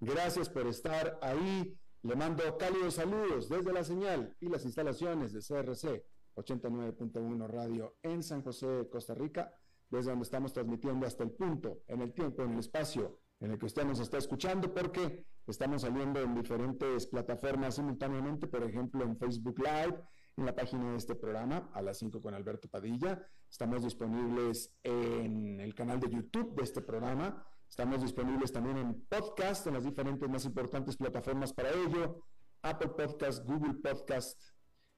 Gracias por estar ahí. Le mando cálidos saludos desde la señal y las instalaciones de CRC 89.1 Radio en San José, Costa Rica, desde donde estamos transmitiendo hasta el punto, en el tiempo, en el espacio en el que usted nos está escuchando, porque estamos saliendo en diferentes plataformas simultáneamente, por ejemplo en Facebook Live, en la página de este programa, a las 5 con Alberto Padilla. Estamos disponibles en el canal de YouTube de este programa Estamos disponibles también en podcast, en las diferentes más importantes plataformas para ello, Apple Podcast, Google Podcast,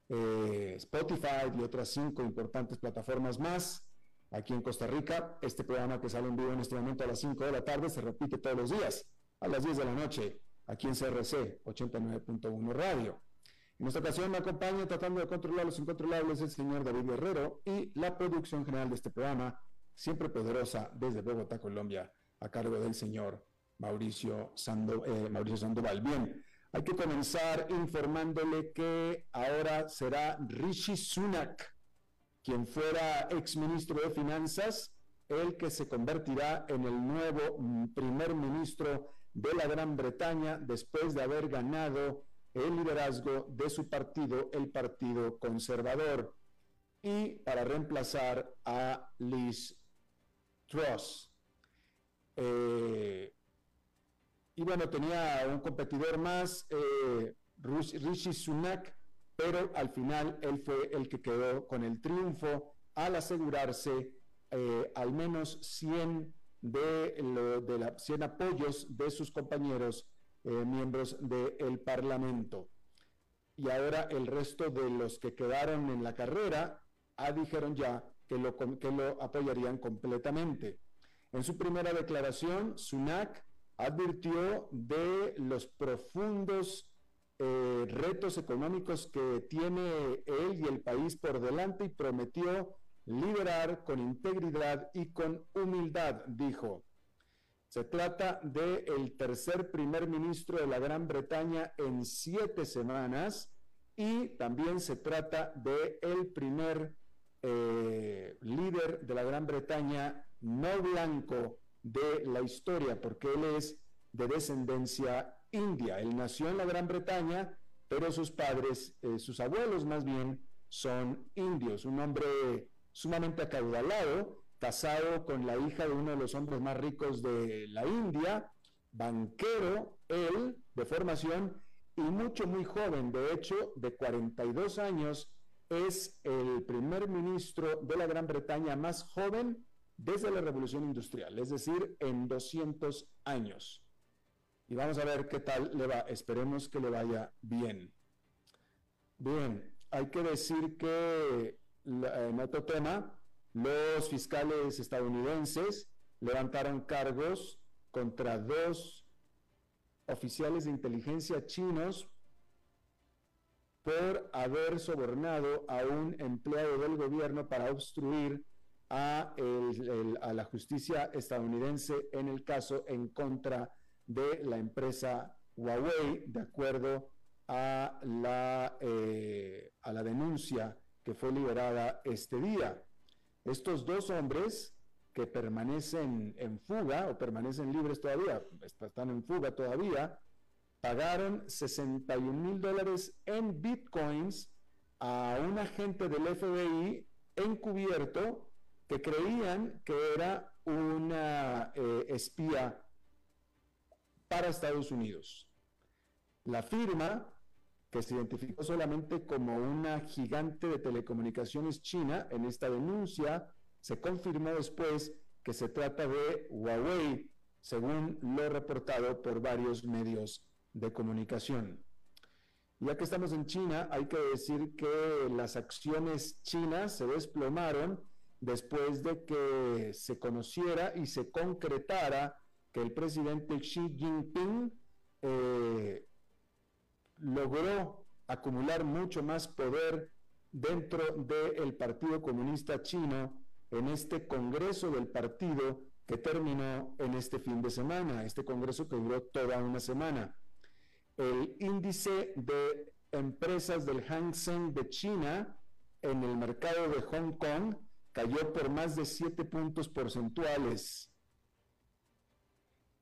eh, Spotify y otras cinco importantes plataformas más. Aquí en Costa Rica, este programa que sale en vivo en este momento a las 5 de la tarde se repite todos los días, a las 10 de la noche, aquí en CRC 89.1 Radio. En esta ocasión me acompaña tratando de controlar los incontrolables el señor David Guerrero y la producción general de este programa, siempre poderosa desde Bogotá, Colombia, a cargo del señor Mauricio, eh, Mauricio Sandoval. Bien, hay que comenzar informándole que ahora será Rishi Sunak, quien fuera exministro de Finanzas, el que se convertirá en el nuevo primer ministro de la Gran Bretaña después de haber ganado el liderazgo de su partido, el Partido Conservador, y para reemplazar a Liz Truss. Eh, y bueno, tenía un competidor más, eh, Rishi Sunak, pero al final él fue el que quedó con el triunfo al asegurarse eh, al menos 100, de, de la, 100 apoyos de sus compañeros miembros del Parlamento. Y ahora el resto de los que quedaron en la carrera ah, dijeron ya que lo, que lo apoyarían completamente. En su primera declaración, Sunak advirtió de los profundos eh, retos económicos que tiene él y el país por delante y prometió liderar con integridad y con humildad, dijo. Se trata del el tercer primer ministro de la Gran Bretaña en siete semanas y también se trata de el primer eh, líder de la Gran Bretaña no blanco de la historia, porque él es de descendencia india. Él nació en la Gran Bretaña, pero sus padres, eh, sus abuelos más bien, son indios. Un hombre sumamente acaudalado, casado con la hija de uno de los hombres más ricos de la India, banquero, él, de formación, y mucho, muy joven, de hecho, de 42 años, es el primer ministro de la Gran Bretaña más joven desde la Revolución Industrial, es decir, en 200 años. Y vamos a ver qué tal le va. Esperemos que le vaya bien. Bien, hay que decir que en otro tema, los fiscales estadounidenses levantaron cargos contra dos oficiales de inteligencia chinos por haber sobornado a un empleado del gobierno para obstruir a, la justicia estadounidense en el caso en contra de la empresa Huawei, de acuerdo a la, eh, a la denuncia que fue liberada este día. Estos dos hombres que permanecen en fuga o permanecen libres todavía, están en fuga todavía, pagaron 61 mil dólares en bitcoins a un agente del FBI encubierto que creían que era una eh, espía para Estados Unidos. La firma, que se identificó solamente como una gigante de telecomunicaciones china en esta denuncia, se confirmó después que se trata de Huawei, según lo reportado por varios medios de comunicación. Ya que estamos en China, hay que decir que las acciones chinas se desplomaron después de que se conociera y se concretara que el presidente Xi Jinping eh, logró acumular mucho más poder dentro del Partido Comunista Chino en este Congreso del partido que terminó en este fin de semana, este Congreso que duró toda una semana. El índice de empresas del Hang Seng de China en el mercado de Hong Kong cayó por más de 7 puntos porcentuales.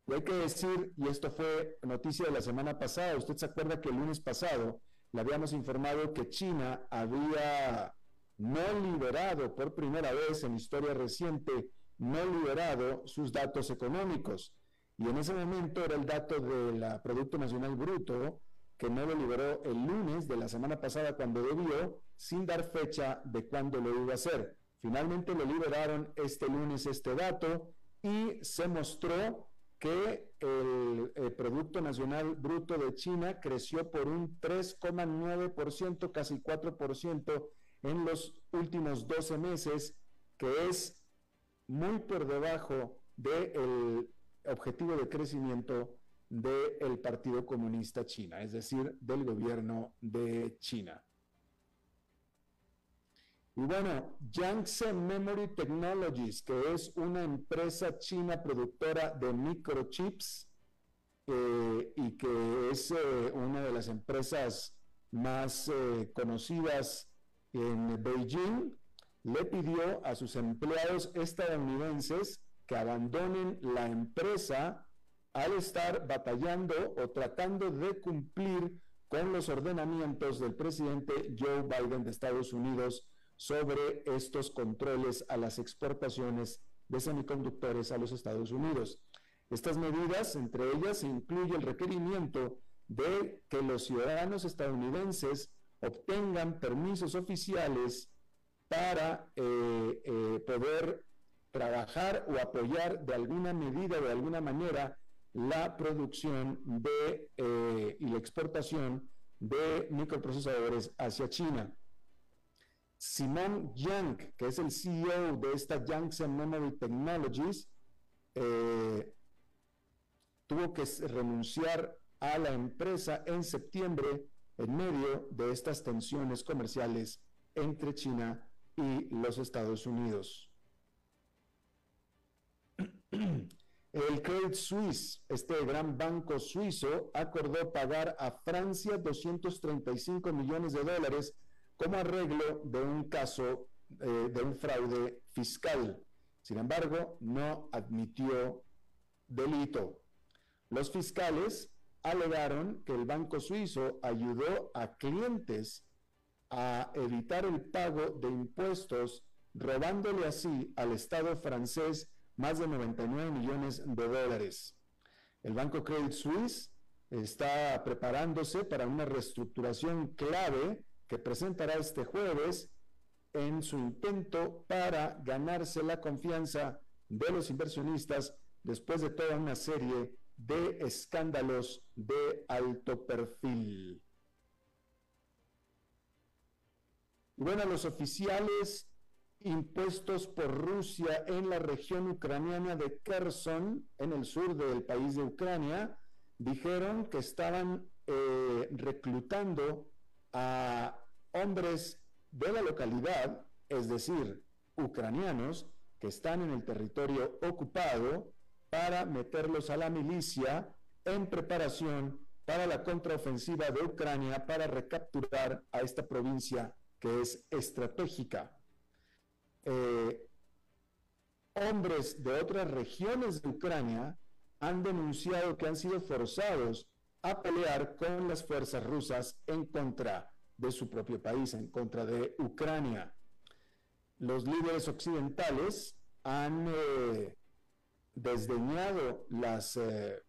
Y hay que decir, y esto fue noticia de la semana pasada, usted se acuerda que el lunes pasado le habíamos informado que China había no liberado por primera vez en historia reciente, no liberado sus datos económicos. Y en ese momento era el dato del Producto Nacional Bruto, que no lo liberó el lunes de la semana pasada cuando debió, sin dar fecha de cuándo lo iba a hacer. Finalmente lo liberaron este lunes este dato y se mostró que el, el, Producto Nacional Bruto de China creció por un 3,9%, casi 4% en los últimos 12 meses, que es muy por debajo del objetivo de crecimiento del Partido Comunista China, es decir, del gobierno de China. Y bueno, Yangtze Memory Technologies, que es una empresa china productora de microchips eh, y que es eh, una de las empresas más eh, conocidas en Beijing le pidió a sus empleados estadounidenses que abandonen la empresa al estar batallando o tratando de cumplir con los ordenamientos del presidente Joe Biden de Estados Unidos sobre estos controles a las exportaciones de semiconductores a los Estados Unidos. Estas medidas, entre ellas, incluye el requerimiento de que los ciudadanos estadounidenses obtengan permisos oficiales para eh, eh, poder trabajar o apoyar de alguna medida, de alguna manera, la producción de, eh, y la exportación de microprocesadores hacia China. Simon Yang, que es el CEO de esta Yangtze Memory Technologies, tuvo que renunciar a la empresa en septiembre en medio de estas tensiones comerciales entre China y los Estados Unidos. El Credit Suisse, este gran banco suizo, acordó pagar a Francia 235 millones de dólares como arreglo de un caso eh, de un fraude fiscal. Sin embargo, no admitió delito. Los fiscales alegaron que el banco suizo ayudó a clientes a evitar el pago de impuestos, robándole así al Estado francés más de 99 millones de dólares. El Banco Credit Suisse está preparándose para una reestructuración clave que presentará este jueves en su intento para ganarse la confianza de los inversionistas después de toda una serie de escándalos de alto perfil. Y bueno, los oficiales impuestos por Rusia en la región ucraniana de Kherson, en el sur del país de Ucrania, dijeron que estaban eh, reclutando a hombres de la localidad, es decir, ucranianos, que están en el territorio ocupado, para meterlos a la milicia en preparación para la contraofensiva de Ucrania para recapturar a esta provincia que es estratégica. Eh, hombres de otras regiones de Ucrania han denunciado que han sido forzados a pelear con las fuerzas rusas en contra de su propio país, en contra de Ucrania. Los líderes occidentales han eh, desdeñado las, eh,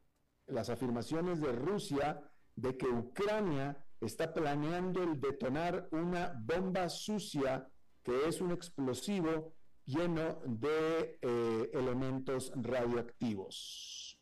las afirmaciones de Rusia de que Ucrania está planeando el detonar una bomba sucia que es un explosivo lleno de eh, elementos radioactivos.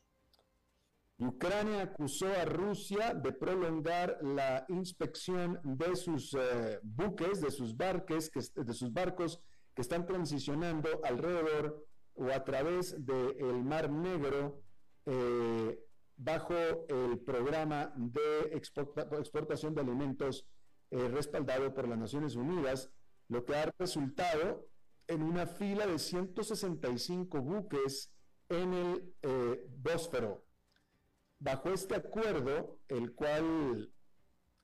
Ucrania acusó a Rusia de prolongar la inspección de sus eh, buques, de sus, barques, de sus barcos que están transicionando alrededor o a través del Mar Negro eh, bajo el programa de exportación de alimentos respaldado por las Naciones Unidas lo que ha resultado en una fila de 165 buques en el eh, Bósfero. Bajo este acuerdo, el cual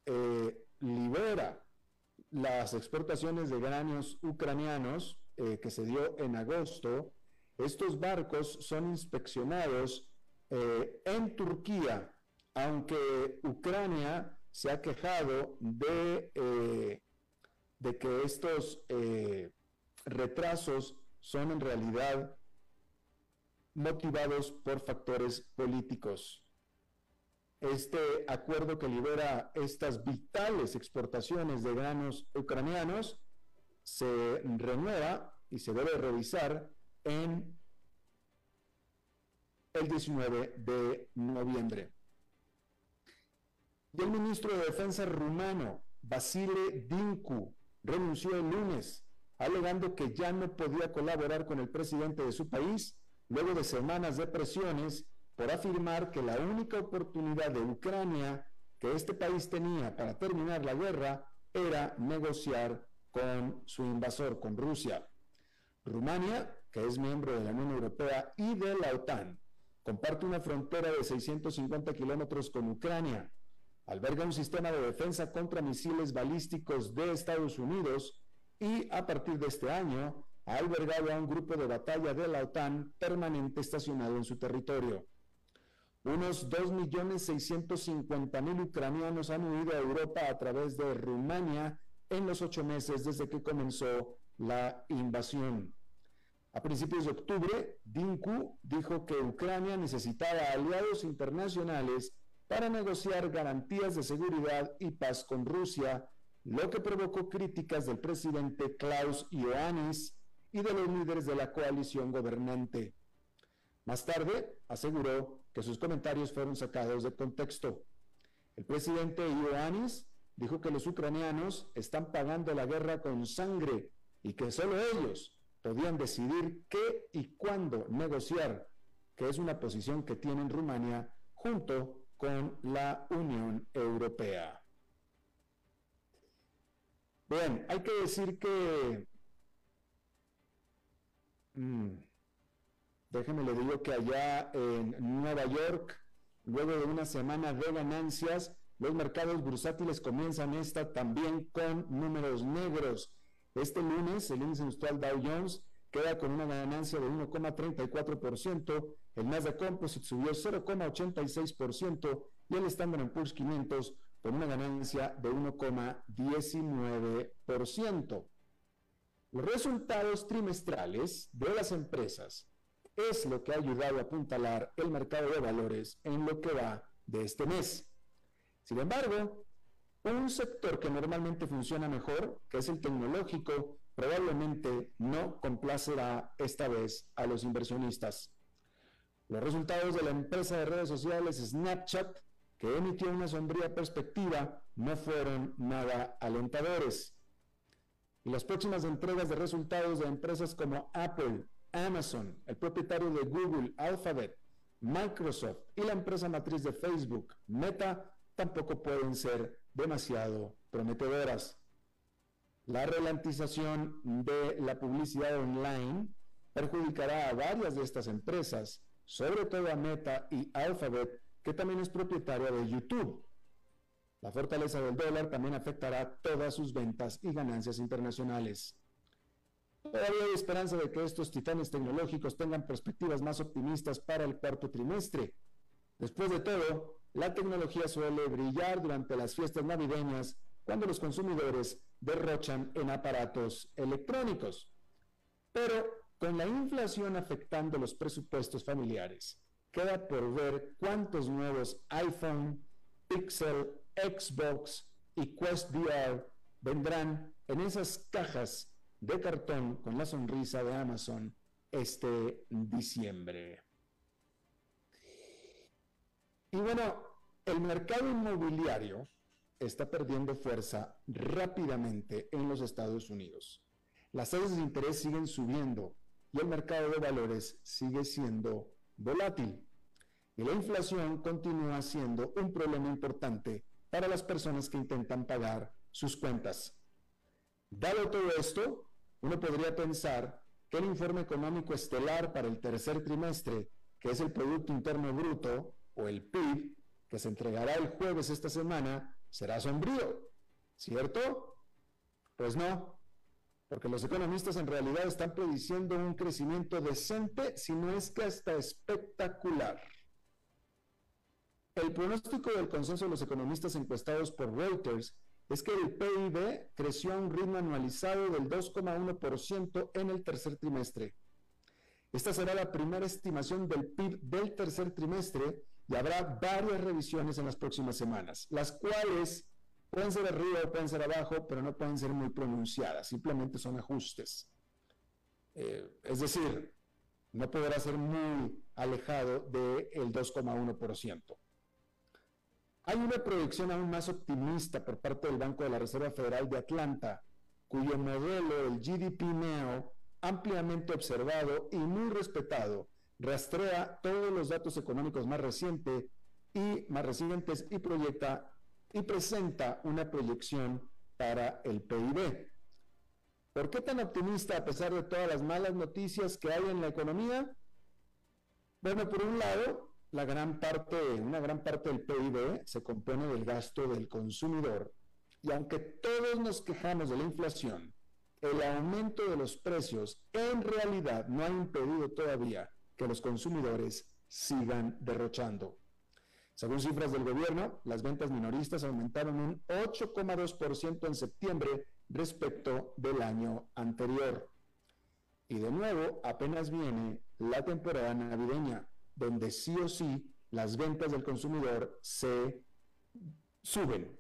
eh, libera las exportaciones de granos ucranianos eh, que se dio en agosto, estos barcos son inspeccionados en Turquía, aunque Ucrania se ha quejado de de que estos eh, retrasos son en realidad motivados por factores políticos. Este acuerdo que libera estas vitales exportaciones de granos ucranianos se renueva y se debe revisar en el 19 de noviembre. Y el ministro de Defensa rumano, Basile Dinku, renunció el lunes, alegando que ya no podía colaborar con el presidente de su país luego de semanas de presiones por afirmar que la única oportunidad de Ucrania que este país tenía para terminar la guerra era negociar con su invasor, con Rusia. Rumania, que es miembro de la Unión Europea y de la OTAN, comparte una frontera de 650 kilómetros con Ucrania alberga un sistema de defensa contra misiles balísticos de Estados Unidos y a partir de este año ha albergado a un grupo de batalla de la OTAN permanente estacionado en su territorio. Unos 2.650.000 ucranianos han huido a Europa a través de Rumania en los ocho meses desde que comenzó la invasión. A principios de octubre, Dinku dijo que Ucrania necesitaba aliados internacionales para negociar garantías de seguridad y paz con Rusia, lo que provocó críticas del presidente Klaus Ioannis y de los líderes de la coalición gobernante. Más tarde, aseguró que sus comentarios fueron sacados de contexto. El presidente Ioannis dijo que los ucranianos están pagando la guerra con sangre y que solo ellos podían decidir qué y cuándo negociar, que es una posición que tiene en Rumania junto con la Unión Europea. Bien, hay que decir que, mm, déjeme le digo que allá en Nueva York, luego de una semana de ganancias, los mercados bursátiles comienzan esta también con números negros. Este lunes, el índice industrial Dow Jones queda con una ganancia de 1,34%, el Nasdaq Composite subió 0,86% y el Standard Poor's 500 con una ganancia de 1,19%. Los resultados trimestrales de las empresas es lo que ha ayudado a apuntalar el mercado de valores en lo que va de este mes. Sin embargo, un sector que normalmente funciona mejor, que es el tecnológico, probablemente no complacerá esta vez a los inversionistas. Los resultados de la empresa de redes sociales Snapchat, que emitió una sombría perspectiva, no fueron nada alentadores. Y las próximas entregas de resultados de empresas como Apple, Amazon, el propietario de Google, Alphabet, Microsoft y la empresa matriz de Facebook, Meta, tampoco pueden ser demasiado prometedoras. La ralentización de la publicidad online perjudicará a varias de estas empresas, sobre todo a Meta y Alphabet, que también es propietaria de YouTube. La fortaleza del dólar también afectará todas sus ventas y ganancias internacionales. Todavía hay esperanza de que estos titanes tecnológicos tengan perspectivas más optimistas para el cuarto trimestre. Después de todo, la tecnología suele brillar durante las fiestas navideñas cuando los consumidores derrochan en aparatos electrónicos. Pero con la inflación afectando los presupuestos familiares, queda por ver cuántos nuevos iPhone, Pixel, Xbox y Quest VR vendrán en esas cajas de cartón con la sonrisa de Amazon este diciembre. Y bueno, el mercado inmobiliario está perdiendo fuerza rápidamente en los Estados Unidos. Las tasas de interés siguen subiendo y el mercado de valores sigue siendo volátil. Y la inflación continúa siendo un problema importante para las personas que intentan pagar sus cuentas. Dado todo esto, uno podría pensar que el informe económico estelar para el tercer trimestre, que es el Producto Interno Bruto o el PIB, que se entregará el jueves esta semana, será sombrío, ¿cierto? Pues no, porque los economistas en realidad están prediciendo un crecimiento decente, si no es que hasta espectacular. El pronóstico del consenso de los economistas encuestados por Reuters es que el PIB creció a un ritmo anualizado del 2,1% en el tercer trimestre. Esta será la primera estimación del PIB del tercer trimestre y habrá varias revisiones en las próximas semanas, las cuales pueden ser arriba o pueden ser abajo, pero no pueden ser muy pronunciadas, simplemente son ajustes. Eh, es decir, no podrá ser muy alejado del 2,1%. Hay una proyección aún más optimista por parte del Banco de la Reserva Federal de Atlanta, cuyo modelo, el GDP Neo, ampliamente observado y muy respetado, rastrea todos los datos económicos más recientes y más recientes y proyecta y presenta una proyección para el PIB. ¿Por qué tan optimista a pesar de todas las malas noticias que hay en la economía? Bueno, por un lado, la gran parte, una gran parte del PIB se compone del gasto del consumidor. Y aunque todos nos quejamos de la inflación, el aumento de los precios en realidad no ha impedido todavía que los consumidores sigan derrochando. Según cifras del gobierno, las ventas minoristas aumentaron un 8,2% en septiembre respecto del año anterior. Y de nuevo, apenas viene la temporada navideña, donde sí o sí las ventas del consumidor se suben.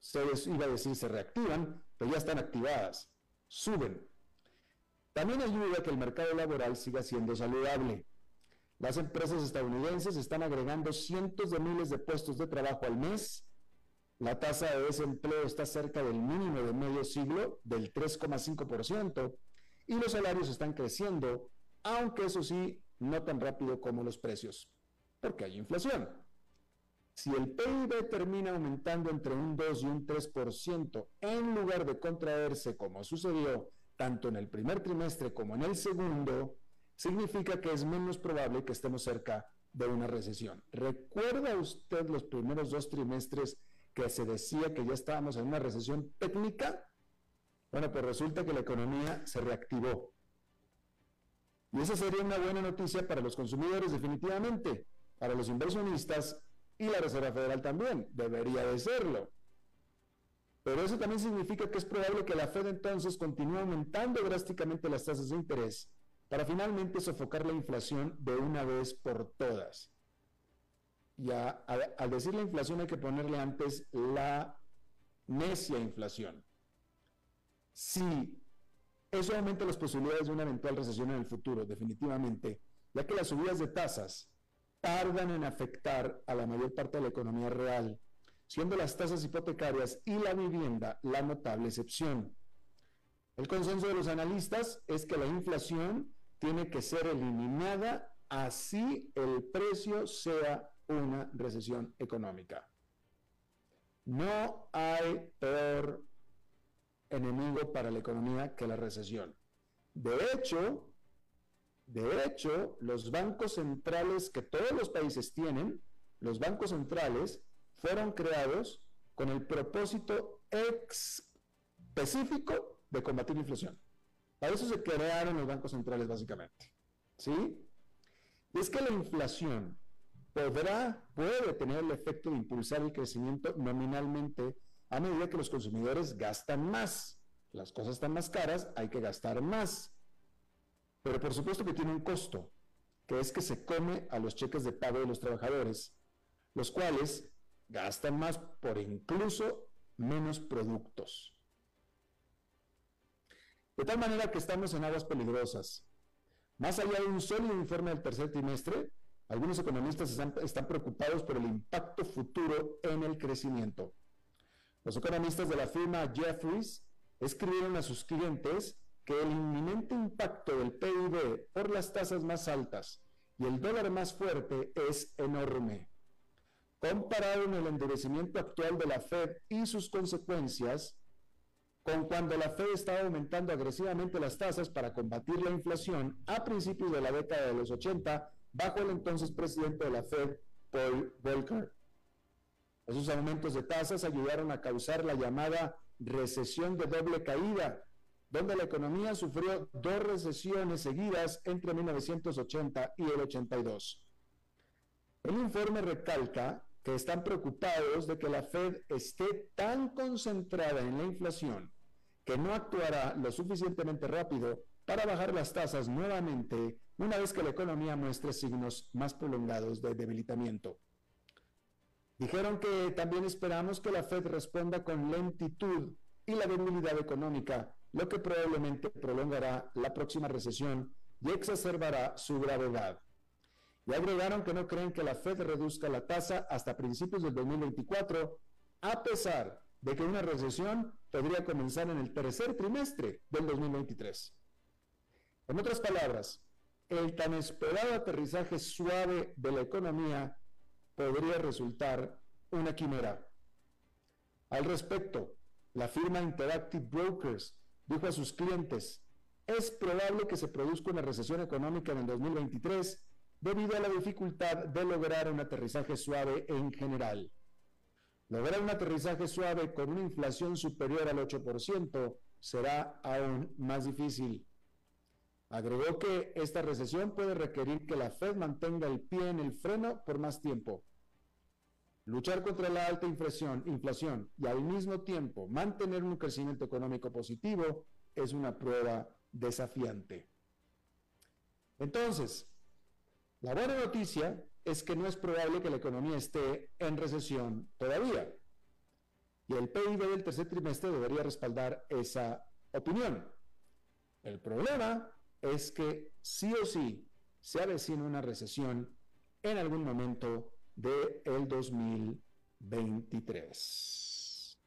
Se iba a decir se reactivan, pero ya están activadas. Suben. También ayuda a que el mercado laboral siga siendo saludable. Las empresas estadounidenses están agregando cientos de miles de puestos de trabajo al mes. La tasa de desempleo está cerca del mínimo de medio siglo, del 3,5%, y los salarios están creciendo, aunque eso sí, no tan rápido como los precios, porque hay inflación. Si el PIB termina aumentando entre un 2 y un 3% en lugar de contraerse como sucedió tanto en el primer trimestre como en el segundo, significa que es menos probable que estemos cerca de una recesión. ¿Recuerda usted los primeros dos trimestres que se decía que ya estábamos en una recesión técnica? Bueno, pues resulta que la economía se reactivó. Y esa sería una buena noticia para los consumidores definitivamente, para los inversionistas y la Reserva Federal también, debería de serlo. Pero eso también significa que es probable que la Fed entonces continúe aumentando drásticamente las tasas de interés para finalmente sofocar la inflación de una vez por todas. Y al decir la inflación hay que ponerle antes la necia inflación. Si eso aumenta las posibilidades de una eventual recesión en el futuro, definitivamente, ya que las subidas de tasas tardan en afectar a la mayor parte de la economía real, siendo las tasas hipotecarias y la vivienda la notable excepción. El consenso de los analistas es que la inflación tiene que ser eliminada así el precio sea una recesión económica. No hay peor enemigo para la economía que la recesión. De hecho, de hecho, los bancos centrales que todos los países tienen, los bancos centrales fueron creados con el propósito específico de combatir la inflación. Para eso se crearon los bancos centrales básicamente. ¿Sí? Y es que la inflación podrá, puede tener el efecto de impulsar el crecimiento nominalmente a medida que los consumidores gastan más. Las cosas están más caras, hay que gastar más. Pero por supuesto que tiene un costo, que es que se come a los cheques de pago de los trabajadores, los cuales gastan más por incluso menos productos. De tal manera que estamos en aguas peligrosas. Más allá de un sólido informe del tercer trimestre, algunos economistas están, preocupados por el impacto futuro en el crecimiento. Los economistas de la firma Jeffries escribieron a sus clientes que el inminente impacto del PIB por las tasas más altas y el dólar más fuerte es enorme. Compararon el endurecimiento actual de la Fed y sus consecuencias con cuando la Fed estaba aumentando agresivamente las tasas para combatir la inflación a principios de la década de los 80 bajo el entonces presidente de la Fed, Paul Volcker. Esos aumentos de tasas ayudaron a causar la llamada recesión de doble caída, donde la economía sufrió dos recesiones seguidas entre 1980 y el 82. El informe recalca que están preocupados de que la Fed esté tan concentrada en la inflación que no actuará lo suficientemente rápido para bajar las tasas nuevamente una vez que la economía muestre signos más prolongados de debilitamiento. Dijeron que también esperamos que la Fed responda con lentitud y la debilidad económica lo que probablemente prolongará la próxima recesión y exacerbará su gravedad. Y agregaron que no creen que la Fed reduzca la tasa hasta principios del 2024, a pesar de que una recesión podría comenzar en el tercer trimestre del 2023. En otras palabras, el tan esperado aterrizaje suave de la economía podría resultar una quimera. Al respecto, la firma Interactive Brokers dijo a sus clientes, es probable que se produzca una recesión económica en el 2023 debido a la dificultad de lograr un aterrizaje suave en general. Lograr un aterrizaje suave con una inflación superior al 8% será aún más difícil. Agregó que esta recesión puede requerir que la Fed mantenga el pie en el freno por más tiempo. Luchar contra la alta inflación, inflación y al mismo tiempo mantener un crecimiento económico positivo es una prueba desafiante. Entonces, la buena noticia es que no es probable que la economía esté en recesión todavía. Y el PIB del tercer trimestre debería respaldar esa opinión. El problema es que sí o sí se avecina una recesión en algún momento del el 2023.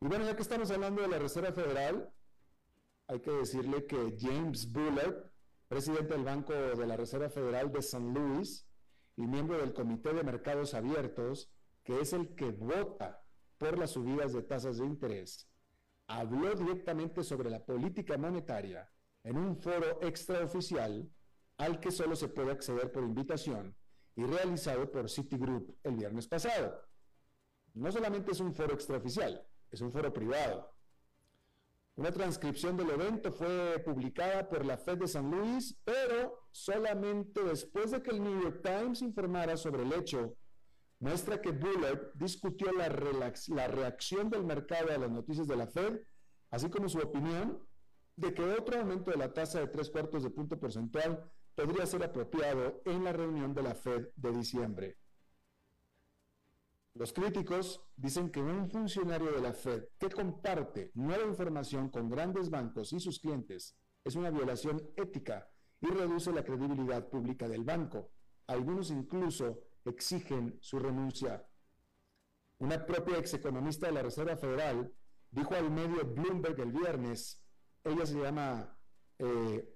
Y bueno, ya que estamos hablando de la Reserva Federal, hay que decirle que James Bullard, presidente del Banco de la Reserva Federal de San Luis y miembro del Comité de Mercados Abiertos, que es el que vota por las subidas de tasas de interés, habló directamente sobre la política monetaria en un foro extraoficial al que solo se puede acceder por invitación y realizado por Citigroup el viernes pasado. No solamente es un foro extraoficial, es un foro privado una transcripción del evento fue publicada por la Fed de San Luis, pero solamente después de que el New York Times informara sobre el hecho, muestra que Bullard discutió la, la reacción del mercado a las noticias de la Fed así como su opinión de que otro aumento de la tasa de tres cuartos de punto porcentual podría ser apropiado en la reunión de la Fed de diciembre. Los críticos dicen que un funcionario de la Fed que comparte nueva información con grandes bancos y sus clientes es una violación ética y reduce la credibilidad pública del banco. Algunos incluso exigen su renuncia. Una propia execonomista de la Reserva Federal dijo al medio Bloomberg el viernes, ella se llama, eh,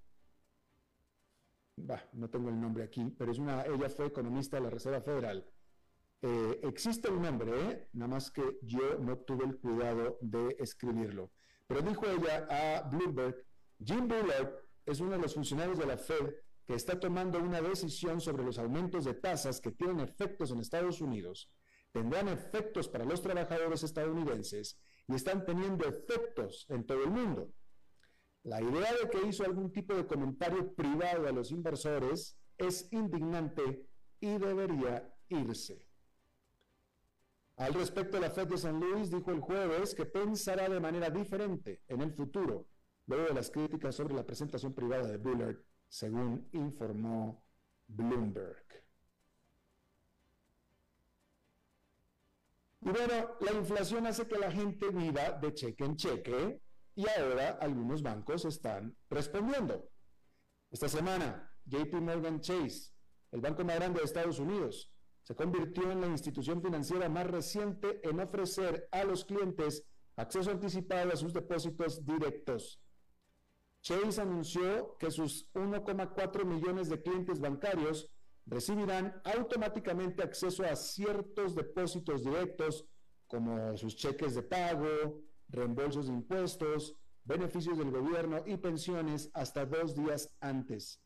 no tengo el nombre aquí, pero es una, ella fue economista de la Reserva Federal, eh, existe un nombre, ¿eh? nada más que yo no tuve el cuidado de escribirlo. Pero dijo ella a Bloomberg, Jim Bullard es uno de los funcionarios de la Fed que está tomando una decisión sobre los aumentos de tasas que tienen efectos en Estados Unidos, tendrán efectos para los trabajadores estadounidenses y están teniendo efectos en todo el mundo. La idea de que hizo algún tipo de comentario privado a los inversores es indignante y debería irse. Al respecto, la Fed de San Luis dijo el jueves que pensará de manera diferente en el futuro, luego de las críticas sobre la presentación privada de Bullard, según informó Bloomberg. Y bueno, la inflación hace que la gente viva de cheque en cheque y ahora algunos bancos están respondiendo. Esta semana, JP Morgan Chase, el banco más grande de Estados Unidos, se convirtió en la institución financiera más reciente en ofrecer a los clientes acceso anticipado a sus depósitos directos. Chase anunció que sus 1,4 millones de clientes bancarios recibirán automáticamente acceso a ciertos depósitos directos como sus cheques de pago, reembolsos de impuestos, beneficios del gobierno y pensiones hasta dos días antes.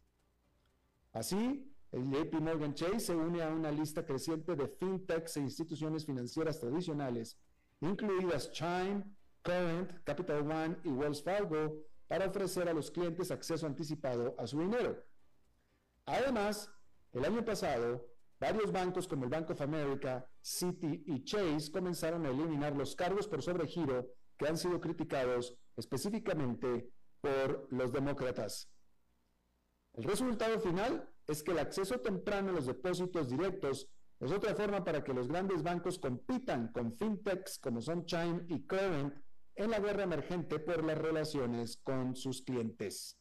Así, JP Morgan Chase se une a una lista creciente de fintechs e instituciones financieras tradicionales, incluidas Chime, Current, Capital One y Wells Fargo, para ofrecer a los clientes acceso anticipado a su dinero. Además, el año pasado, varios bancos como el Bank of America, Citi y Chase comenzaron a eliminar los cargos por sobregiro que han sido criticados específicamente por los demócratas. El resultado final es que el acceso temprano a los depósitos directos es otra forma para que los grandes bancos compitan con fintechs como son Chime y Current en la guerra emergente por las relaciones con sus clientes.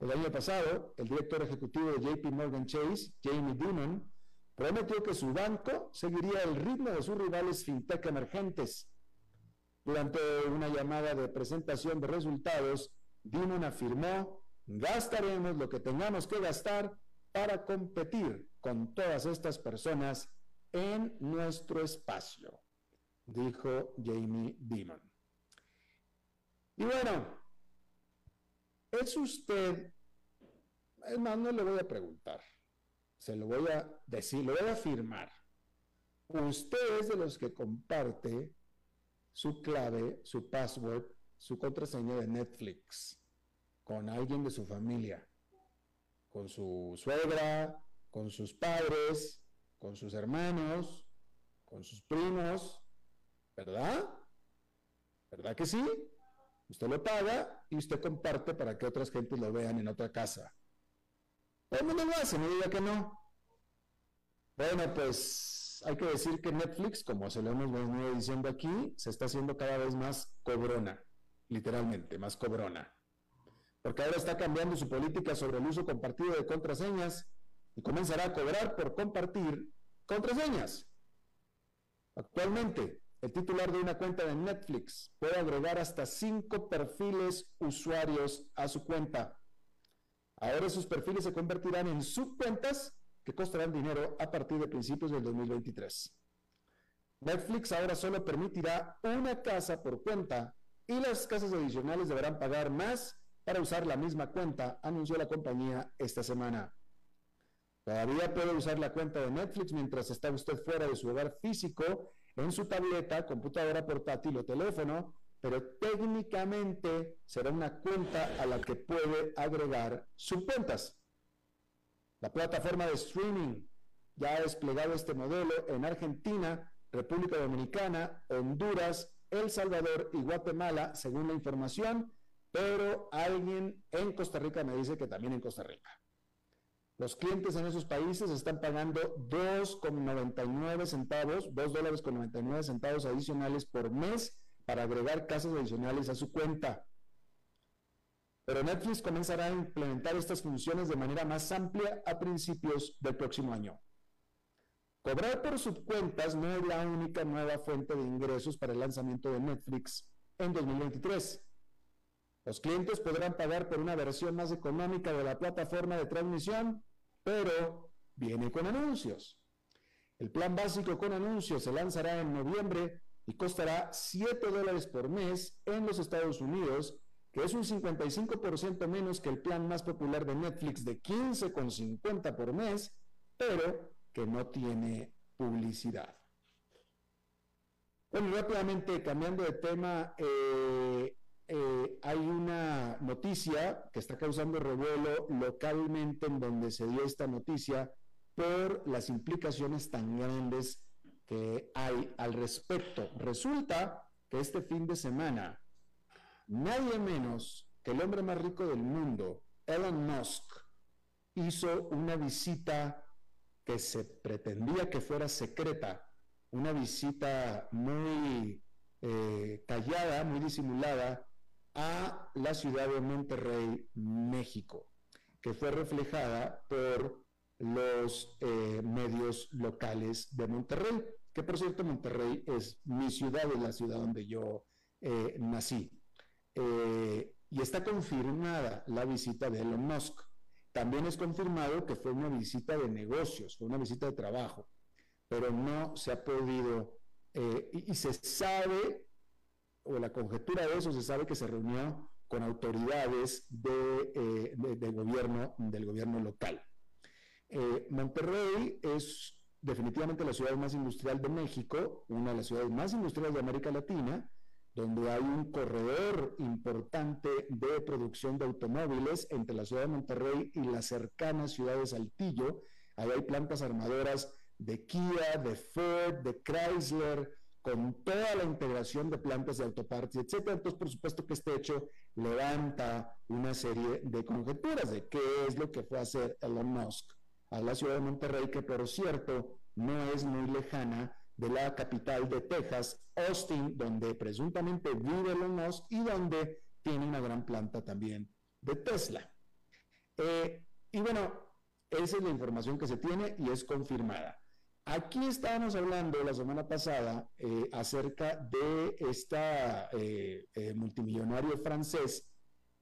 El año pasado, el director ejecutivo de JP Morgan Chase, Jamie Dimon, prometió que su banco seguiría el ritmo de sus rivales fintech emergentes. Durante una llamada de presentación de resultados, Dimon afirmó gastaremos lo que tengamos que gastar para competir con todas estas personas en nuestro espacio, dijo Jamie Dimon. Y bueno, ¿es usted, es más, no le voy a preguntar, se lo voy a decir, lo voy a afirmar. Usted es de los que comparte su clave, su password, su contraseña de Netflix con alguien de su familia, con su suegra, con sus padres, con sus hermanos, con sus primos, ¿verdad? ¿Verdad que sí? Usted lo paga y usted comparte para que otras gentes lo vean en otra casa. Todo el mundo lo hace, no diga que no. Bueno, pues hay que decir que Netflix, como se lo hemos venido diciendo aquí, se está haciendo cada vez más cobrona, literalmente, más cobrona porque ahora está cambiando su política sobre el uso compartido de contraseñas y comenzará a cobrar por compartir contraseñas. Actualmente, el titular de una cuenta de Netflix puede agregar hasta cinco perfiles usuarios a su cuenta. Ahora esos perfiles se convertirán en subcuentas que costarán dinero a partir de principios del 2023. Netflix ahora solo permitirá una casa por cuenta y las casas adicionales deberán pagar más para usar la misma cuenta, anunció la compañía esta semana. Todavía puede usar la cuenta de Netflix mientras está usted fuera de su hogar físico, en su tableta, computadora portátil o teléfono, pero técnicamente será una cuenta a la que puede agregar subcuentas. La plataforma de streaming ya ha desplegado este modelo en Argentina, República Dominicana, Honduras, El Salvador y Guatemala, según la información, pero alguien en Costa Rica me dice que también en Costa Rica. Los clientes en esos países están pagando 2,99 centavos, 2 dólares con 99 centavos adicionales por mes para agregar casos adicionales a su cuenta. Pero Netflix comenzará a implementar estas funciones de manera más amplia a principios del próximo año. Cobrar por subcuentas no es la única nueva fuente de ingresos para el lanzamiento de Netflix en 2023. Los clientes podrán pagar por una versión más económica de la plataforma de transmisión, pero viene con anuncios. El plan básico con anuncios se lanzará en noviembre y costará 7 dólares por mes en los Estados Unidos, que es un 55% menos que el plan más popular de Netflix de 15,50 por mes, pero que no tiene publicidad. Bueno, rápidamente, cambiando de tema, eh, eh, hay una noticia que está causando revuelo localmente en donde se dio esta noticia por las implicaciones tan grandes que hay al respecto. Resulta que este fin de semana, nadie menos que el hombre más rico del mundo, Elon Musk, hizo una visita que se pretendía que fuera secreta, una visita muy eh, callada, muy disimulada a la ciudad de Monterrey, México, que fue reflejada por los eh, medios locales de Monterrey, que por cierto Monterrey es mi ciudad, es la ciudad donde yo eh, nací. y está confirmada la visita de Elon Musk. También es confirmado que fue una visita de negocios, fue una visita de trabajo, pero no se ha podido, eh, y, se sabe, o la conjetura de eso, se sabe que se reunió con autoridades de, eh, gobierno, del gobierno local. Eh, Monterrey es definitivamente la ciudad más industrial de México, una de las ciudades más industriales de América Latina, donde hay un corredor importante de producción de automóviles entre la ciudad de Monterrey y la cercana ciudad de Saltillo. Ahí hay plantas armadoras de Kia, de Ford, de Chrysler, con toda la integración de plantas de autopartes, etcétera. Entonces, por supuesto que este hecho levanta una serie de conjeturas de qué es lo que fue a hacer Elon Musk a la ciudad de Monterrey, que por cierto no es muy lejana de la capital de Texas, Austin, donde presuntamente vive Elon Musk y donde tiene una gran planta también de Tesla. Eh, y bueno, esa es la información que se tiene y es confirmada. Aquí estábamos hablando la semana pasada eh, acerca de esta eh, multimillonario francés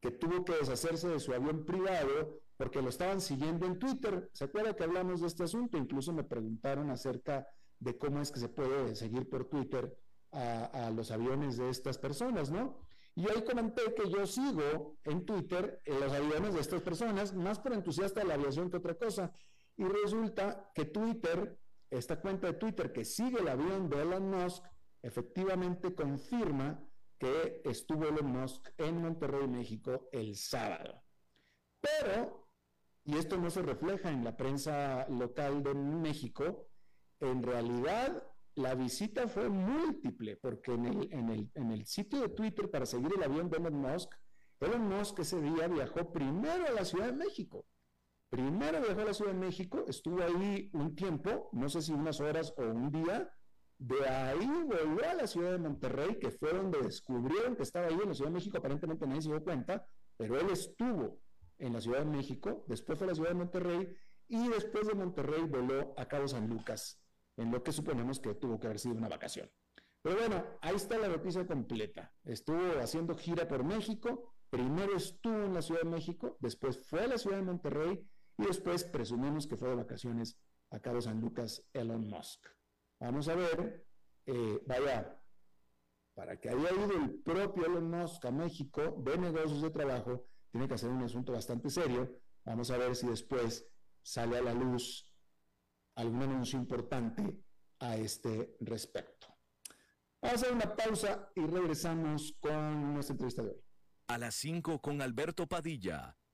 que tuvo que deshacerse de su avión privado porque lo estaban siguiendo en Twitter. ¿Se acuerda que hablamos de este asunto? Incluso me preguntaron acerca de cómo es que se puede seguir por Twitter a, los aviones de estas personas, ¿no? Y ahí comenté que yo sigo en Twitter los aviones de estas personas, más por entusiasta de la aviación que otra cosa. Y resulta que Twitter, esta cuenta de Twitter que sigue el avión de Elon Musk, efectivamente confirma que estuvo Elon Musk en Monterrey, México, el sábado. Pero, y esto no se refleja en la prensa local de México, en realidad la visita fue múltiple, porque en el, en el, en el sitio de Twitter para seguir el avión de Elon Musk, Elon Musk ese día viajó primero a la Ciudad de México. Primero viajó a la Ciudad de México, estuvo ahí un tiempo, no sé si unas horas o un día, de ahí volvió a la ciudad de Monterrey, que fue donde descubrieron que estaba ahí en la Ciudad de México, aparentemente nadie se dio cuenta, pero él estuvo en la Ciudad de México, después fue a la Ciudad de Monterrey y después de Monterrey voló a Cabo San Lucas en lo que suponemos que tuvo que haber sido una vacación. Pero bueno, ahí está la noticia completa. Estuvo haciendo gira por México, primero estuvo en la Ciudad de México, después fue a la Ciudad de Monterrey y después presumimos que fue de vacaciones a Cabo San Lucas Elon Musk. Vamos a ver, eh, vaya, para que haya ido el propio Elon Musk a México de negocios de trabajo, tiene que hacer un asunto bastante serio. Vamos a ver si después sale a la luz algún anuncio importante a este respecto. Vamos a hacer una pausa y regresamos con nuestra entrevista de hoy. A las 5 con Alberto Padilla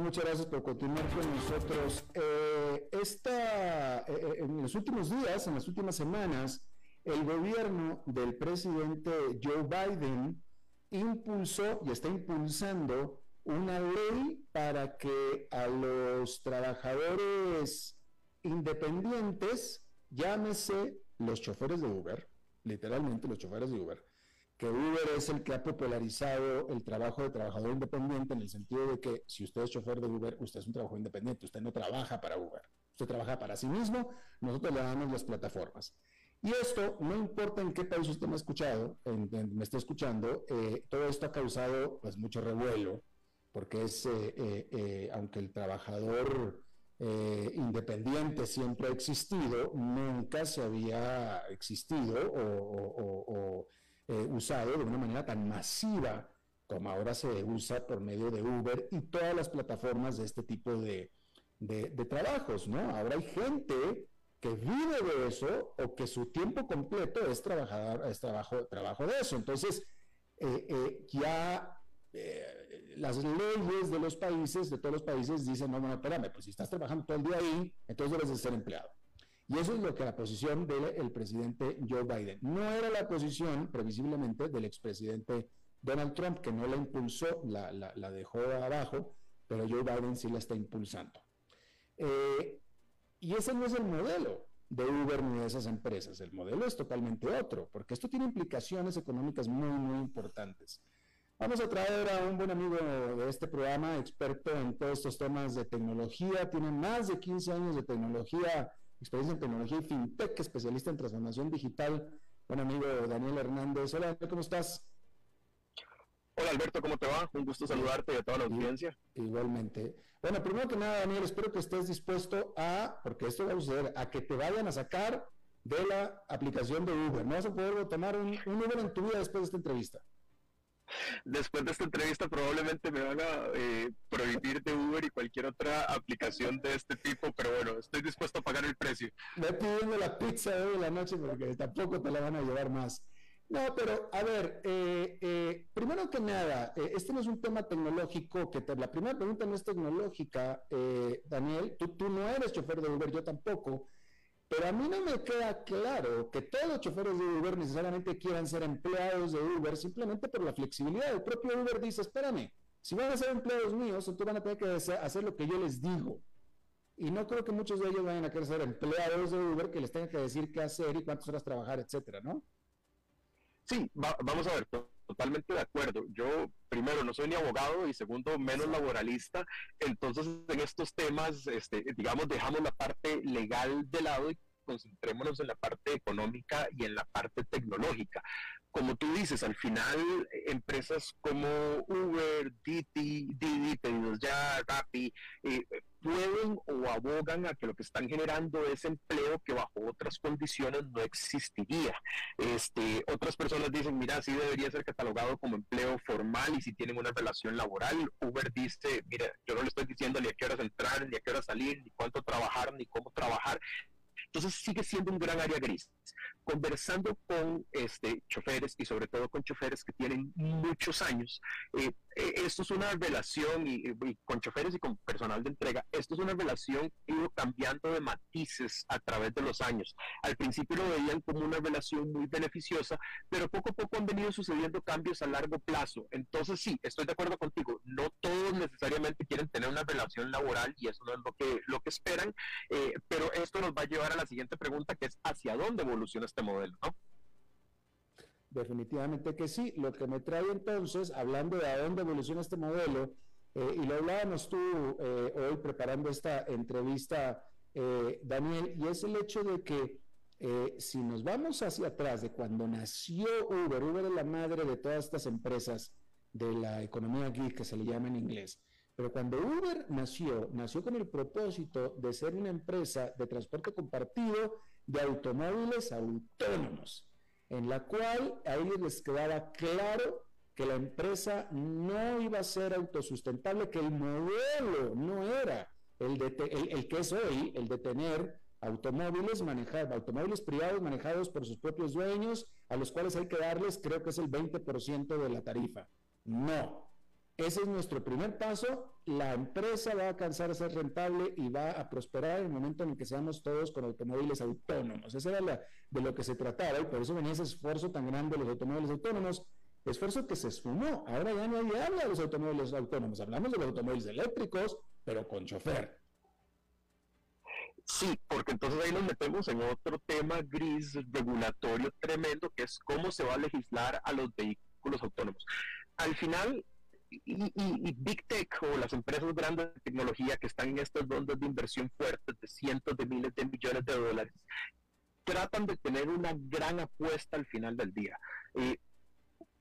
Muchas gracias por continuar con nosotros. Eh, esta, eh, eh, en los últimos días, en las últimas semanas, el gobierno del presidente Joe Biden impulsó y está impulsando una ley para que a los trabajadores independientes, llámese los choferes de Uber, literalmente los choferes de Uber, Uber es el que ha popularizado el trabajo de trabajador independiente en el sentido de que si usted es chofer de Uber, usted es un trabajador independiente, usted no trabaja para Uber, usted trabaja para sí mismo, nosotros le damos las plataformas. Y esto, no importa en qué país usted me ha escuchado, me esté escuchando, eh, todo esto ha causado pues mucho revuelo, porque es, eh, eh, aunque el trabajador independiente siempre ha existido, nunca se había existido o, eh, usado de una manera tan masiva como ahora se usa por medio de Uber y todas las plataformas de este tipo de, trabajos, ¿no? Ahora hay gente que vive de eso o que su tiempo completo es trabajar, es trabajo, trabajo de eso. Entonces, eh, ya las leyes de los países, de todos los países, dicen, no, no, espérame, pues si estás trabajando todo el día ahí, entonces debes de ser empleado. Y eso es lo que la posición del presidente Joe Biden. No era la posición, previsiblemente, del expresidente Donald Trump, que no la impulsó, la, la, dejó abajo, pero Joe Biden sí la está impulsando. Eh, y ese no es el modelo de Uber ni de esas empresas. El modelo es totalmente otro, porque esto tiene implicaciones económicas muy, muy importantes. Vamos a traer a un buen amigo de este programa, experto en todos estos temas de tecnología, tiene más de 15 años de tecnología, experiencia en tecnología y fintech, especialista en transformación digital. Buen amigo Daniel Hernández. Hola, ¿cómo estás? Hola Alberto, ¿cómo te va? Un gusto saludarte y a toda la audiencia. Igualmente. Bueno, primero que nada, Daniel, espero que estés dispuesto a, porque esto va a suceder, a que te vayan a sacar de la aplicación de Uber. No vas a poder tomar un Uber en tu vida después de esta entrevista después de esta entrevista probablemente me van a eh, prohibir de Uber y cualquier otra aplicación de este tipo, pero bueno, estoy dispuesto a pagar el precio. Me pidiendo la pizza de la noche porque tampoco te la van a llevar más. No, pero a ver, eh, eh, primero que nada, este no es un tema tecnológico, que la primera pregunta no es tecnológica, Daniel, tú, tú no eres chofer de Uber, yo tampoco, pero a mí no me queda claro que todos los choferes de Uber necesariamente quieran ser empleados de Uber simplemente por la flexibilidad. El propio Uber dice, espérame, si van a ser empleados míos, entonces van a tener que hacer lo que yo les digo. Y no creo que muchos de ellos vayan a querer ser empleados de Uber que les tengan que decir qué hacer y cuántas horas trabajar, etcétera, ¿no? Sí, vamos a ver, totalmente de acuerdo. Yo, primero, no soy ni abogado y segundo, menos laboralista. Entonces, en estos temas, este, digamos, dejamos la parte legal de lado y concentrémonos en la parte económica y en la parte tecnológica. Como tú dices, al final empresas como Uber, Didi, Didi, Pedidos Ya, Rappi, eh, pueden o abogan a que lo que están generando es empleo que bajo otras condiciones no existiría. Este, otras personas dicen, mira, sí debería ser catalogado como empleo formal y si tienen una relación laboral. Uber dice, mira, yo no le estoy diciendo ni a qué horas entrar, ni a qué horas salir, ni cuánto trabajar, ni cómo trabajar. Entonces sigue siendo un gran área gris. Conversando con este, choferes y sobre todo con choferes que tienen muchos años, eh, eh, esto es una relación, y, con choferes y con personal de entrega, esto es una relación que ha ido cambiando de matices a través de los años. Al principio lo veían como una relación muy beneficiosa, pero poco a poco han venido sucediendo cambios a largo plazo. Entonces sí, estoy de acuerdo contigo, no todos necesariamente quieren tener una relación laboral y eso no es lo que, lo que esperan, eh, pero esto nos va a llevar a la siguiente pregunta que es hacia dónde evoluciona este modelo, ¿no? Definitivamente que sí. Lo que me trae entonces, hablando de a dónde evoluciona este modelo, eh, y lo hablábamos tú eh, hoy preparando esta entrevista, eh, Daniel, y es el hecho de que si nos vamos hacia atrás de cuando nació Uber, Uber es la madre de todas estas empresas de la economía geek que se le llama en inglés. Pero cuando Uber nació, nació con el propósito de ser una empresa de transporte compartido de automóviles autónomos en la cual a ellos les quedaba claro que la empresa no iba a ser autosustentable, que el modelo no era el, de el, que es hoy, el de tener automóviles manejados, automóviles privados manejados por sus propios dueños, a los cuales hay que darles, creo que es el 20% de la tarifa. No, ese es nuestro primer paso. La empresa va a alcanzar a ser rentable y va a prosperar en el momento en el que seamos todos con automóviles autónomos. Esa era de lo que se trataba y por eso venía ese esfuerzo tan grande de los automóviles autónomos. Esfuerzo que se esfumó. Ahora ya nadie habla de los automóviles autónomos. Hablamos de los automóviles eléctricos, pero con chofer. Sí, porque entonces ahí nos metemos en otro tema gris regulatorio tremendo, que es cómo se va a legislar a los vehículos autónomos. Al final, y, Big Tech o las empresas grandes de tecnología que están en estas rondas de inversión fuertes de cientos de miles de millones de dólares tratan de tener una gran apuesta al final del día. Eh,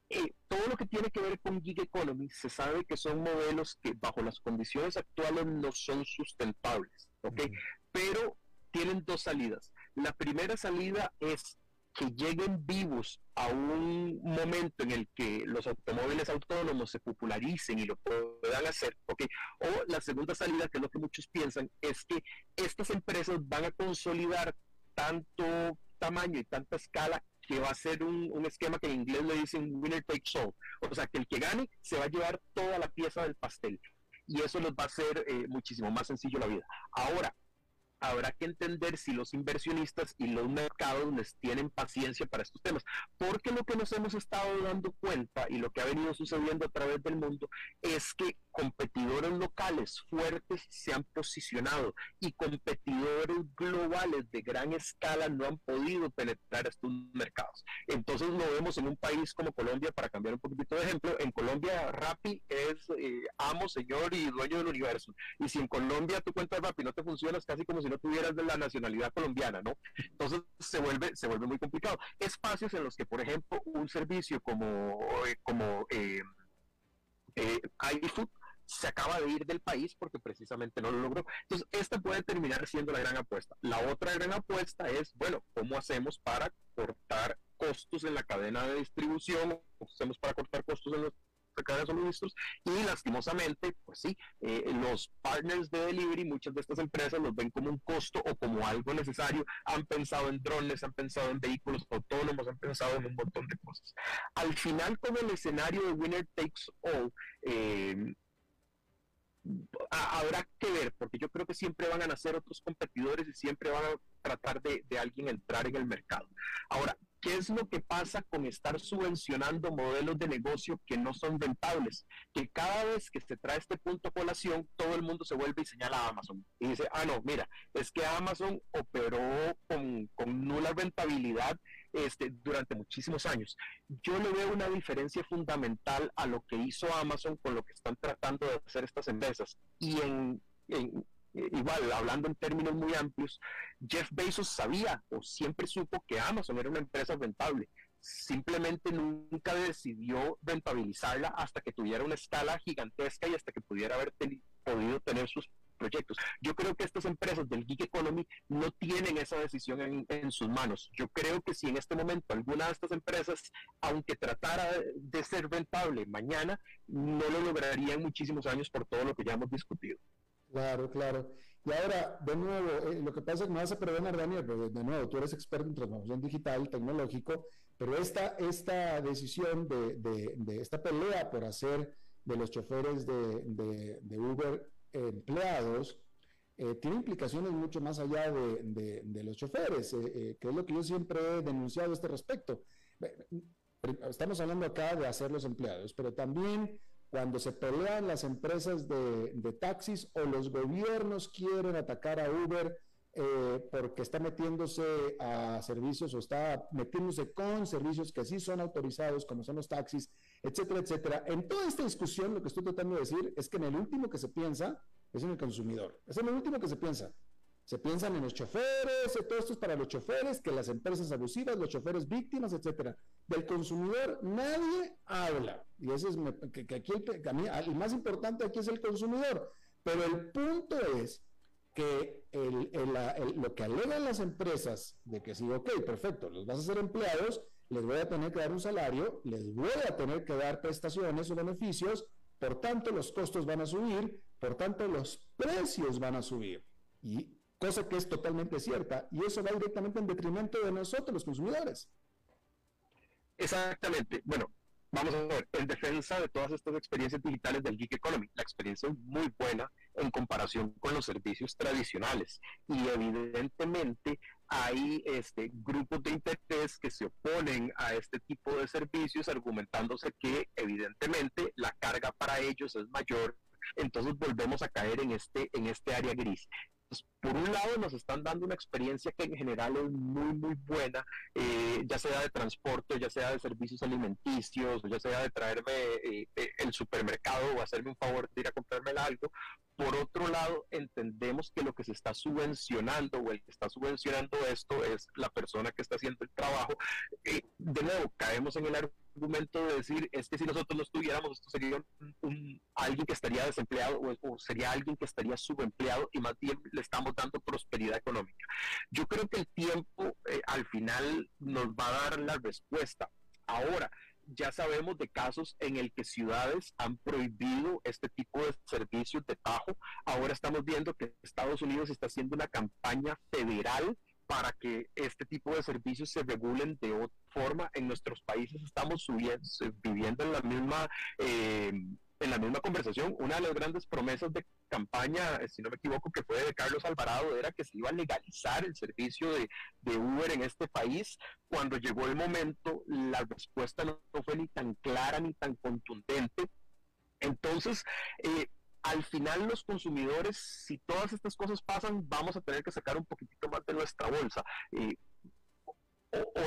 eh, todo lo que tiene que ver con gig economy se sabe que son modelos que bajo las condiciones actuales no son sustentables, ¿ok? Pero tienen dos salidas. La primera salida es que lleguen vivos a un momento en el que los automóviles autónomos se popularicen y lo puedan hacer, ¿ok? O la segunda salida, que es lo que muchos piensan, es que estas empresas van a consolidar tanto tamaño y tanta escala que va a ser un, esquema que en inglés le dicen winner takes all, o sea, que el que gane se va a llevar toda la pieza del pastel y eso les va a hacer eh, muchísimo más sencillo la vida. Ahora, habrá que entender si los inversionistas y los mercados les tienen paciencia para estos temas. Porque lo que nos hemos estado dando cuenta y lo que ha venido sucediendo a través del mundo es que competidores locales fuertes se han posicionado y competidores globales de gran escala no han podido penetrar estos mercados. Entonces lo vemos en un país como Colombia, para cambiar un poquito de ejemplo, en Colombia Rappi es eh, amo, señor y dueño del universo. Y si en Colombia tu cuenta de Rappi no te funciona, es casi como si no tuvieras de la nacionalidad colombiana, ¿no? Entonces se vuelve, se vuelve muy complicado. Espacios en los que, por ejemplo, un servicio como, como eh, eh, iFood se acaba de ir del país porque precisamente no lo logró. Entonces, esta puede terminar siendo la gran apuesta. La otra gran apuesta es, bueno, ¿cómo hacemos para cortar costos en la cadena de distribución? ¿Cómo hacemos para cortar costos en los cadena de suministros? Y lastimosamente, pues sí, eh, los partners de delivery, muchas de estas empresas los ven como un costo o como algo necesario. Han pensado en drones, han pensado en vehículos autónomos, han pensado en un montón de cosas. Al final, como el escenario de Winner Takes All, eh, habrá que ver, porque yo creo que siempre van a nacer otros competidores y siempre van a tratar de, de, alguien entrar en el mercado. Ahora, ¿qué es lo que pasa con estar subvencionando modelos de negocio que no son rentables? Que cada vez que se trae este punto a colación, todo el mundo se vuelve y señala a Amazon. Y dice, ah, no, mira, es que Amazon operó con, con nula rentabilidad este, durante muchísimos años. Yo le veo una diferencia fundamental a lo que hizo Amazon con lo que están tratando de hacer estas empresas. Y en, igual, hablando en términos muy amplios, Jeff Bezos sabía o siempre supo que Amazon era una empresa rentable. Simplemente nunca decidió rentabilizarla hasta que tuviera una escala gigantesca y hasta que pudiera haber podido tener sus proyectos. Yo creo que estas empresas del gig economy no tienen esa decisión en, sus manos. Yo creo que si en este momento alguna de estas empresas, aunque tratara de ser rentable mañana, no lo lograría en muchísimos años por todo lo que ya hemos discutido. Claro, claro. Y ahora, de nuevo, eh, lo que pasa es que me vas a perdonar, Daniel, pero de nuevo, tú eres experto en transformación digital, tecnológico, pero esta, esta decisión de, de, esta pelea por hacer de los choferes de, de Uber empleados, eh, tiene implicaciones mucho más allá de, los choferes, eh, eh, que es lo que yo siempre he denunciado a este respecto. Estamos hablando acá de hacer los empleados, pero también cuando se pelean las empresas de, de taxis o los gobiernos quieren atacar a Uber eh, porque está metiéndose a servicios o está metiéndose con servicios que sí son autorizados, como son los taxis, etcétera, etcétera. En toda esta discusión, lo que estoy tratando de decir es que en el último que se piensa es en el consumidor. Es en el último que se piensa. Se piensan en los choferes, todo esto es para los choferes, que las empresas abusivas, los choferes víctimas, etcétera. Del consumidor nadie habla. Y eso es que, aquí el, el más importante aquí es el consumidor. Pero el punto es que lo que alegan las empresas de que sí, ok, perfecto, los vas a hacer empleados, les voy a tener que dar un salario, les voy a tener que dar prestaciones o beneficios, por tanto los costos van a subir, por tanto los precios van a subir. Y cosa que es totalmente cierta, y eso va directamente en detrimento de nosotros, los consumidores. Exactamente. Bueno, vamos a ver, en defensa de todas estas experiencias digitales del Geek Economy, la experiencia es muy buena en comparación con los servicios tradicionales. Y evidentemente hay este, grupos de interés que se oponen a este tipo de servicios argumentándose que evidentemente la carga para ellos es mayor. Entonces volvemos a caer en este, en este área gris por un lado nos están dando una experiencia que en general es muy, muy buena, eh, ya sea de transporte, ya sea de servicios alimenticios, ya sea de traerme eh, eh, el supermercado o hacerme un favor de ir a comprarme algo. Por otro lado, entendemos que lo que se está subvencionando o el que está subvencionando esto es la persona que está haciendo el trabajo. de nuevo, caemos en el argumento de decir, es que si nosotros no estuviéramos, esto sería un, alguien que estaría desempleado o, sería alguien que estaría subempleado y más bien le estamos dando prosperidad económica. Yo creo que el tiempo eh, al final nos va a dar la respuesta. Ahora, ya sabemos de casos en el que ciudades han prohibido este tipo de servicios de tajo. Ahora estamos viendo que Estados Unidos está haciendo una campaña federal para que este tipo de servicios se regulen de otra forma. En nuestros países estamos viviendo en la misma eh, en la misma conversación, una de las grandes promesas de campaña, eh, si no me equivoco, que fue de Carlos Alvarado, era que se iba a legalizar el servicio de, Uber en este país. Cuando llegó el momento, la respuesta no, fue ni tan clara ni tan contundente. Entonces, eh, al final los consumidores, si todas estas cosas pasan, vamos a tener que sacar un poquitito más de nuestra bolsa.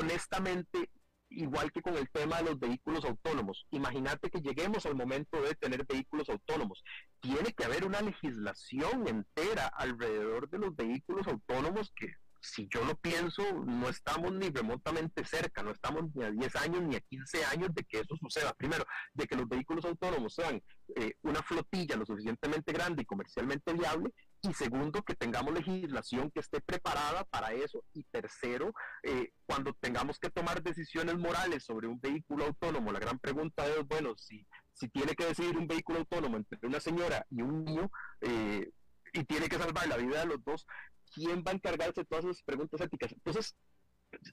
Honestamente, igual que con el tema de los vehículos autónomos. Imagínate que lleguemos al momento de tener vehículos autónomos. Tiene que haber una legislación entera alrededor de los vehículos autónomos que si yo lo pienso, no estamos ni remotamente cerca, no estamos ni a 10 años ni a 15 años de que eso suceda. Primero, de que los vehículos autónomos sean eh, una flotilla lo suficientemente grande y comercialmente viable. Y segundo, que tengamos legislación que esté preparada para eso. Y tercero, eh, cuando tengamos que tomar decisiones morales sobre un vehículo autónomo, la gran pregunta es, bueno, si, si tiene que decidir un vehículo autónomo entre una señora y un niño, eh, y tiene que salvar la vida de los dos, ¿quién va a encargarse de todas esas preguntas éticas? Entonces,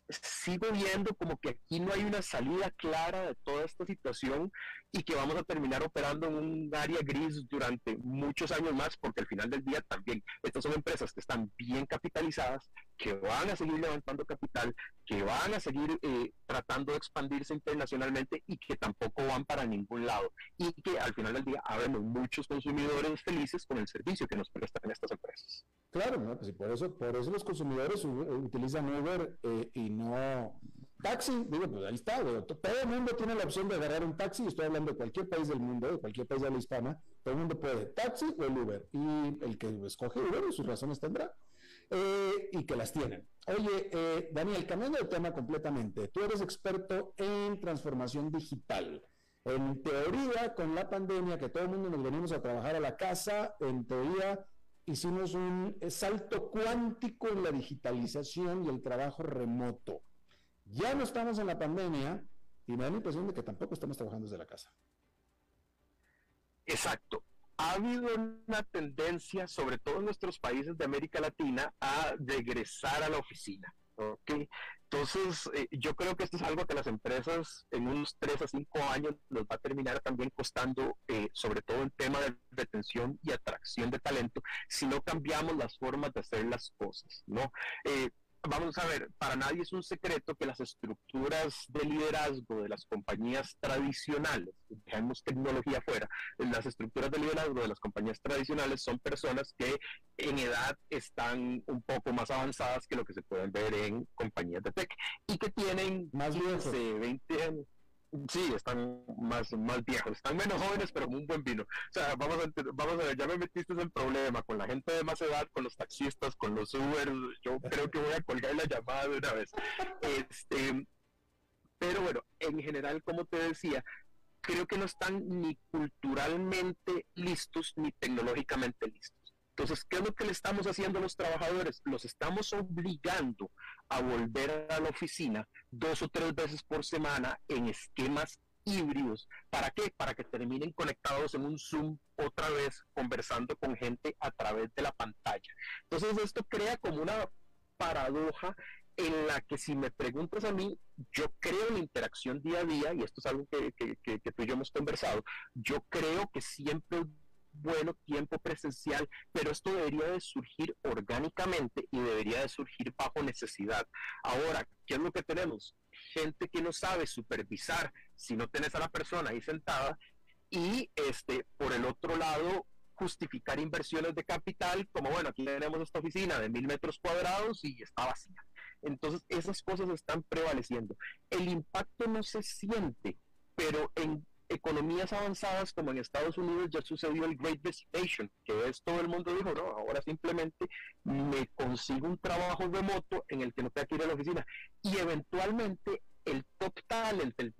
sigo viendo como que aquí no hay una salida clara de toda esta situación y que vamos a terminar operando en un área gris durante muchos años más, porque al final del día también estas son empresas que están bien capitalizadas, que van a seguir levantando capital, que van a seguir eh, tratando de expandirse internacionalmente y que tampoco van para ningún lado. Y que al final del día habemos muchos consumidores felices con el servicio que nos prestan estas empresas. Claro, pues por eso, por eso los consumidores utilizan Uber eh, y no taxi, digo, pues ahí está, todo el mundo tiene la opción de agarrar un taxi, estoy hablando de cualquier país del mundo, de cualquier país de la hispana, todo el mundo puede, taxi o el Uber, y el que escoge Uber, sus razones tendrá, eh, y que las tienen. Oye, eh, Daniel, cambiando de tema completamente, tú eres experto en transformación digital. En teoría, con la pandemia, que todo el mundo nos venimos a trabajar a la casa, en teoría hicimos un salto cuántico en la digitalización y el trabajo remoto. Ya no estamos en la pandemia y me da la impresión de que tampoco estamos trabajando desde la casa. Exacto. Ha habido una tendencia, sobre todo en nuestros países de América Latina, a regresar a la oficina. ¿okay? Entonces, eh, yo creo que esto es algo que las empresas en unos 3 a 5 años nos va a terminar también costando, eh, sobre todo en tema de retención y atracción de talento, si no cambiamos las formas de hacer las cosas, ¿no? Eh, vamos a ver, para nadie es un secreto que las estructuras de liderazgo de las compañías tradicionales, dejemos tecnología fuera, las estructuras de liderazgo de las compañías tradicionales son personas que en edad están un poco más avanzadas que lo que se pueden ver en compañías de tech y que tienen más 15, 20 años Sí, están más, más viejos, están menos jóvenes, pero con un buen vino. O sea, vamos a, vamos a ver, ya me metiste en problema con la gente de más edad, con los taxistas, con los Uber. Yo creo que voy a colgar la llamada de una vez. Este, pero bueno, en general, como te decía, creo que no están ni culturalmente listos ni tecnológicamente listos. Entonces, ¿qué es lo que le estamos haciendo a los trabajadores? Los estamos obligando a volver a la oficina dos o tres veces por semana en esquemas híbridos. ¿Para qué? Para que terminen conectados en un Zoom otra vez conversando con gente a través de la pantalla. Entonces, esto crea como una paradoja en la que si me preguntas a mí, yo creo en la interacción día a día, y esto es algo que, que, que, que tú y yo hemos conversado, yo creo que siempre bueno tiempo presencial, pero esto debería de surgir orgánicamente y debería de surgir bajo necesidad. Ahora, ¿qué es lo que tenemos? Gente que no sabe supervisar si no tenés a la persona ahí sentada y este por el otro lado justificar inversiones de capital como bueno aquí tenemos esta oficina de mil metros cuadrados y está vacía entonces esas cosas están prevaleciendo el impacto no se siente pero en economías avanzadas como en Estados Unidos ya sucedió el Great Resignation, que es todo el mundo dijo, no, ahora simplemente me consigo un trabajo remoto en el que no tenga que ir a la oficina. Y eventualmente el top talent, el,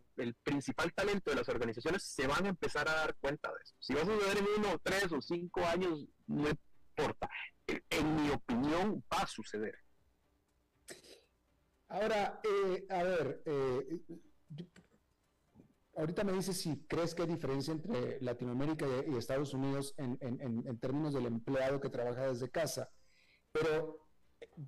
principal talento de las organizaciones se van a empezar a dar cuenta de eso. Si va a suceder en uno, tres o cinco años, no importa. En, mi opinión, va a suceder. Ahora, eh, a ver, eh, ahorita me dices si crees que hay diferencia entre Latinoamérica y, Estados Unidos en, términos del empleado que trabaja desde casa, pero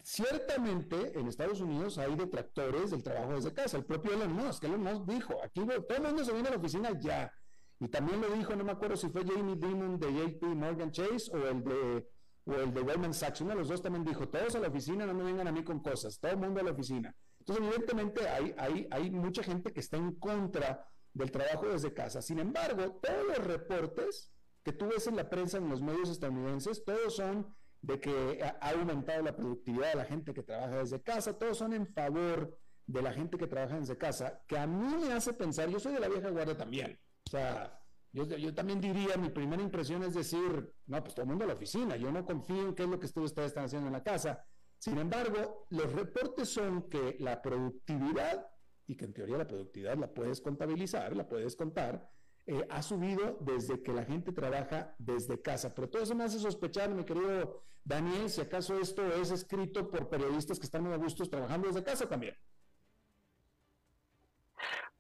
ciertamente en Estados Unidos hay detractores del trabajo desde casa. El propio Elon Musk, Elon Musk dijo, aquí todo el mundo se viene a la oficina ya. Y también lo dijo, no me acuerdo si fue Jamie Dimon de JP Morgan Chase o el de o Goldman Sachs, uno de los dos también dijo, todos a la oficina, no me vengan a mí con cosas, todo el mundo a la oficina. Entonces, evidentemente, hay mucha gente que está en contra del trabajo desde casa. Sin embargo, todos los reportes que tú ves en la prensa, en los medios estadounidenses, todos son de que ha aumentado la productividad de la gente que trabaja desde casa, todos son en favor de la gente que trabaja desde casa, que a mí me hace pensar, yo soy de la vieja guardia también, o sea, yo, yo también diría, mi primera impresión es decir, no, pues todo el mundo a la oficina, yo no confío en qué es lo que ustedes están haciendo en la casa. Sin embargo, los reportes son que la productividad y que en teoría la productividad la puedes contabilizar, la puedes contar, eh, ha subido desde que la gente trabaja desde casa. Pero todo eso me hace sospechar, mi querido Daniel, si acaso esto es escrito por periodistas que están muy a gustos trabajando desde casa también.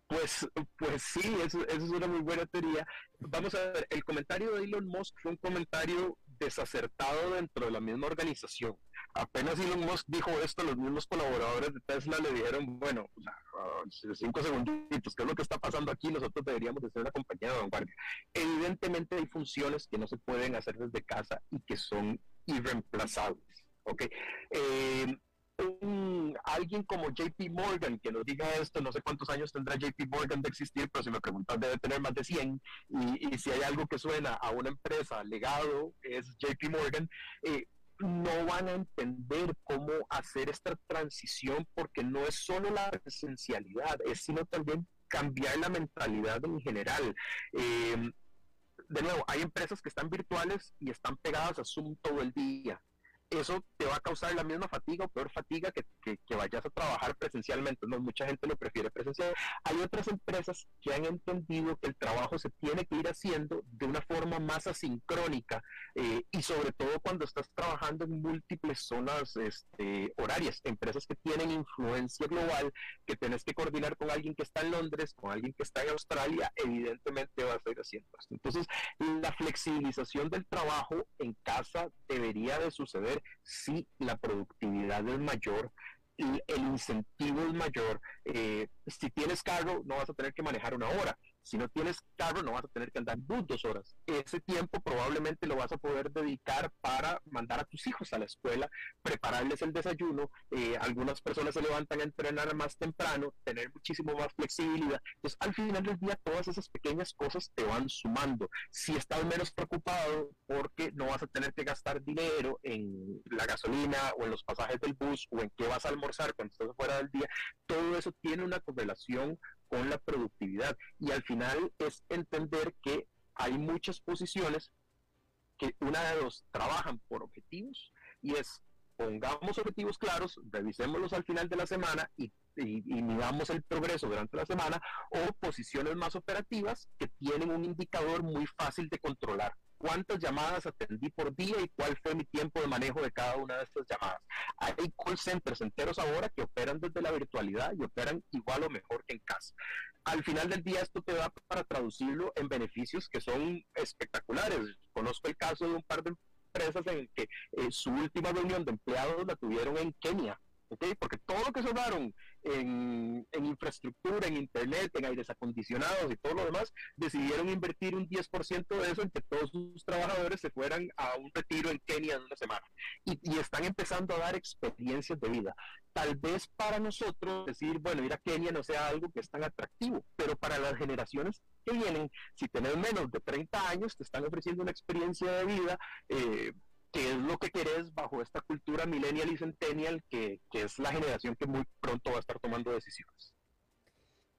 Pues, pues sí, eso, es una muy buena teoría. Vamos a ver, el comentario de Elon Musk fue un comentario desacertado dentro de la misma organización apenas Elon Musk dijo esto, los mismos colaboradores de Tesla le dijeron, bueno, cinco segunditos, ¿qué es lo que está pasando aquí? Nosotros deberíamos de ser una compañía de vanguardia. Evidentemente hay funciones que no se pueden hacer desde casa y que son irreemplazables. ¿ok? Eh, alguien como JP Morgan que nos diga esto, no sé cuántos años tendrá JP Morgan de existir, pero si me preguntan debe tener más de 100 y, si hay algo que suena a una empresa legado es JP Morgan, eh, no van a entender cómo hacer esta transición porque no es solo la presencialidad, es sino también cambiar la mentalidad en general. Eh, de nuevo, hay empresas que están virtuales y están pegadas a Zoom todo el día eso te va a causar la misma fatiga o peor fatiga que, que, vayas a trabajar presencialmente. No, mucha gente lo prefiere presencial. Hay otras empresas que han entendido que el trabajo se tiene que ir haciendo de una forma más asincrónica eh, y sobre todo cuando estás trabajando en múltiples zonas este, horarias, empresas que tienen influencia global, que tienes que coordinar con alguien que está en Londres, con alguien que está en Australia, evidentemente vas a ir haciendo esto. Entonces, la flexibilización del trabajo en casa debería de suceder si la productividad es mayor, el, incentivo es mayor. Eh, si tienes cargo, no vas a tener que manejar una hora, Si no tienes carro, no vas a tener que andar dos horas. Ese tiempo probablemente lo vas a poder dedicar para mandar a tus hijos a la escuela, prepararles el desayuno. Eh, algunas personas se levantan a entrenar más temprano, tener muchísimo más flexibilidad. Entonces, al final del día, todas esas pequeñas cosas te van sumando. Si estás menos preocupado porque no vas a tener que gastar dinero en la gasolina o en los pasajes del bus o en qué vas a almorzar cuando estés fuera del día, todo eso tiene una correlación con la productividad. Y al final es entender que hay muchas posiciones que una de dos trabajan por objetivos y es pongamos objetivos claros, revisémoslos al final de la semana y, y, el progreso durante la semana, o posiciones más operativas que tienen un indicador muy fácil de controlar cuántas llamadas atendí por día y cuál fue mi tiempo de manejo de cada una de estas llamadas. Hay call centers enteros ahora que operan desde la virtualidad y operan igual o mejor que en casa. Al final del día esto te da para traducirlo en beneficios que son espectaculares. Conozco el caso de un par de empresas en que eh, su última reunión de empleados la tuvieron en Kenia porque todo lo que en, en, infraestructura, en internet, en aires acondicionados y todo lo demás, decidieron invertir un 10% de eso en que todos sus trabajadores se fueran a un retiro en Kenia en una semana. Y, y, están empezando a dar experiencias de vida. Tal vez para nosotros decir, bueno, ir a Kenia no sea algo que es tan atractivo, pero para las generaciones que vienen, si tenés menos de 30 años, te están ofreciendo una experiencia de vida. Eh, que es lo que querés bajo esta cultura millennial y centennial, que, que, es la generación que muy pronto va a estar tomando decisiones.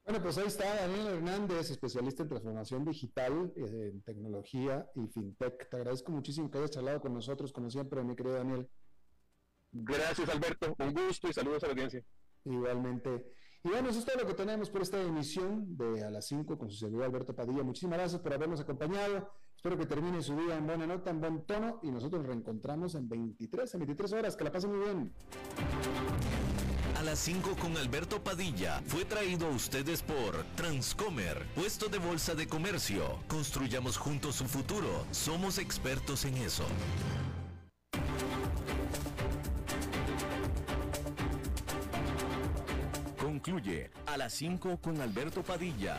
Bueno, pues ahí está Daniel Hernández, especialista en transformación digital, eh, en tecnología y fintech. Te agradezco muchísimo que hayas charlado con nosotros, como siempre, mi querido Daniel. Gracias, Alberto. Un gusto y saludos a la audiencia. Igualmente. Y bueno, eso es todo lo que tenemos por esta emisión de A las 5 con su servidor Alberto Padilla. Muchísimas gracias por habernos acompañado. Espero que termine su día en buena nota, en buen tono y nosotros nos reencontramos en 23, en 23 horas. Que la pasen muy bien. A las 5 con Alberto Padilla fue traído a ustedes por Transcomer, puesto de bolsa de comercio. Construyamos juntos su futuro. Somos expertos en eso. Concluye a las 5 con Alberto Padilla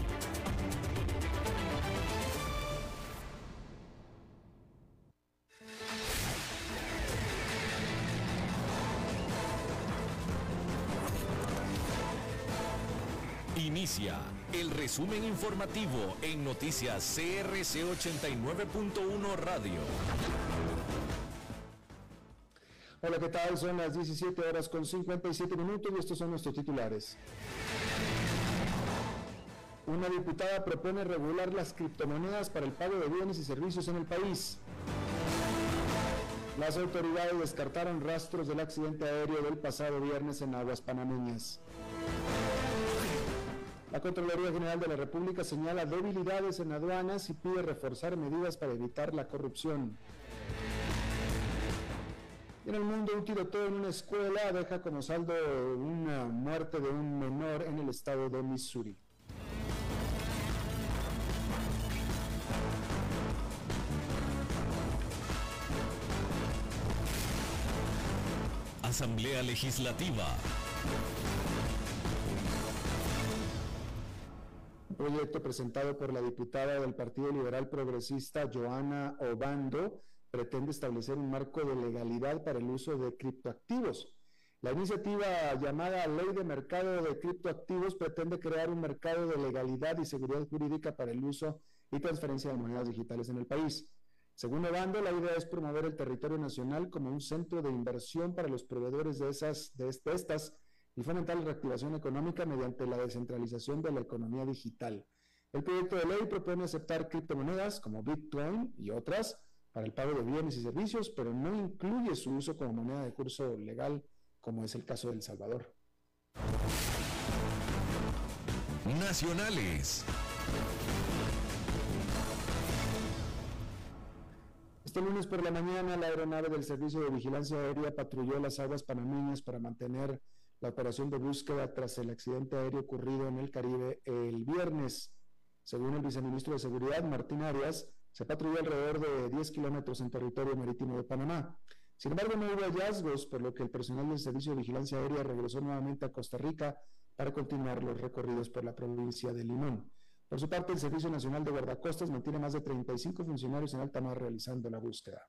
Inicia el resumen informativo en noticias CRC 89.1 Radio. Hola, ¿qué tal? Son las 17 horas con 57 minutos y estos son nuestros titulares. Una diputada propone regular las criptomonedas para el pago de bienes y servicios en el país. Las autoridades descartaron rastros del accidente aéreo del pasado viernes en aguas panameñas. La Contraloría General de la República señala debilidades en aduanas y pide reforzar medidas para evitar la corrupción. En el mundo, un tiroteo en una escuela deja como saldo una muerte de un menor en el estado de Missouri. Asamblea Legislativa. Proyecto presentado por la diputada del Partido Liberal Progresista, Joana Obando, pretende establecer un marco de legalidad para el uso de criptoactivos. La iniciativa llamada Ley de Mercado de Criptoactivos pretende crear un mercado de legalidad y seguridad jurídica para el uso y transferencia de monedas digitales en el país. Según Obando, la idea es promover el territorio nacional como un centro de inversión para los proveedores de, esas, de estas y fomentar la reactivación económica mediante la descentralización de la economía digital. El proyecto de ley propone aceptar criptomonedas como Bitcoin y otras para el pago de bienes y servicios, pero no incluye su uso como moneda de curso legal, como es el caso de El Salvador. Nacionales. Este lunes por la mañana, la aeronave del Servicio de Vigilancia Aérea patrulló las aguas panameñas para mantener la operación de búsqueda tras el accidente aéreo ocurrido en el Caribe el viernes. Según el viceministro de Seguridad, Martín Arias, se patrulló alrededor de 10 kilómetros en territorio marítimo de Panamá. Sin embargo, no hubo hallazgos, por lo que el personal del Servicio de Vigilancia Aérea regresó nuevamente a Costa Rica para continuar los recorridos por la provincia de Limón. Por su parte, el Servicio Nacional de Guardacostas mantiene más de 35 funcionarios en alta mar realizando la búsqueda.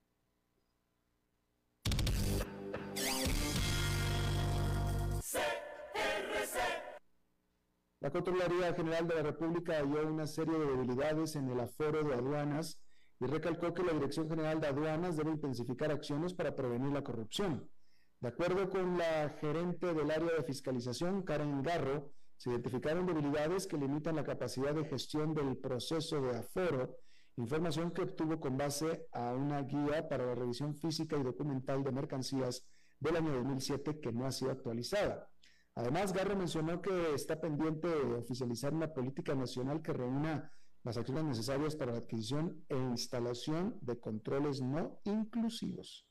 La Contraloría General de la República halló una serie de debilidades en el aforo de aduanas y recalcó que la Dirección General de Aduanas debe intensificar acciones para prevenir la corrupción. De acuerdo con la gerente del área de fiscalización, Karen Garro, se identificaron debilidades que limitan la capacidad de gestión del proceso de aforo, información que obtuvo con base a una guía para la revisión física y documental de mercancías del año 2007 que no ha sido actualizada. Además, Garro mencionó que está pendiente de oficializar una política nacional que reúna las acciones necesarias para la adquisición e instalación de controles no inclusivos.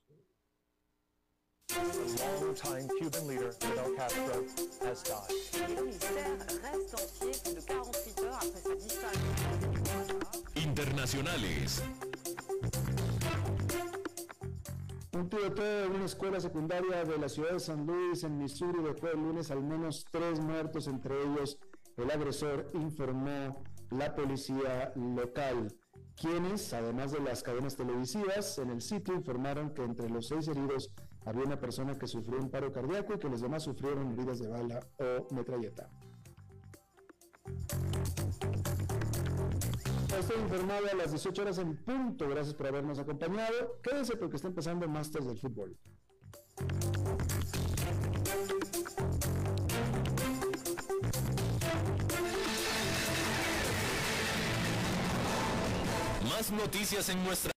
Internacionales. Un tiroteo en una escuela secundaria de la ciudad de San Luis, en Missouri, dejó el lunes al menos tres muertos, entre ellos el agresor, informó la policía local, quienes, además de las cadenas televisivas, en el sitio informaron que entre los seis heridos había una persona que sufrió un paro cardíaco y que los demás sufrieron heridas de bala o metralleta. Estoy informado a las 18 horas en punto. Gracias por habernos acompañado. Quédense porque está empezando Masters del Fútbol. Más noticias en nuestra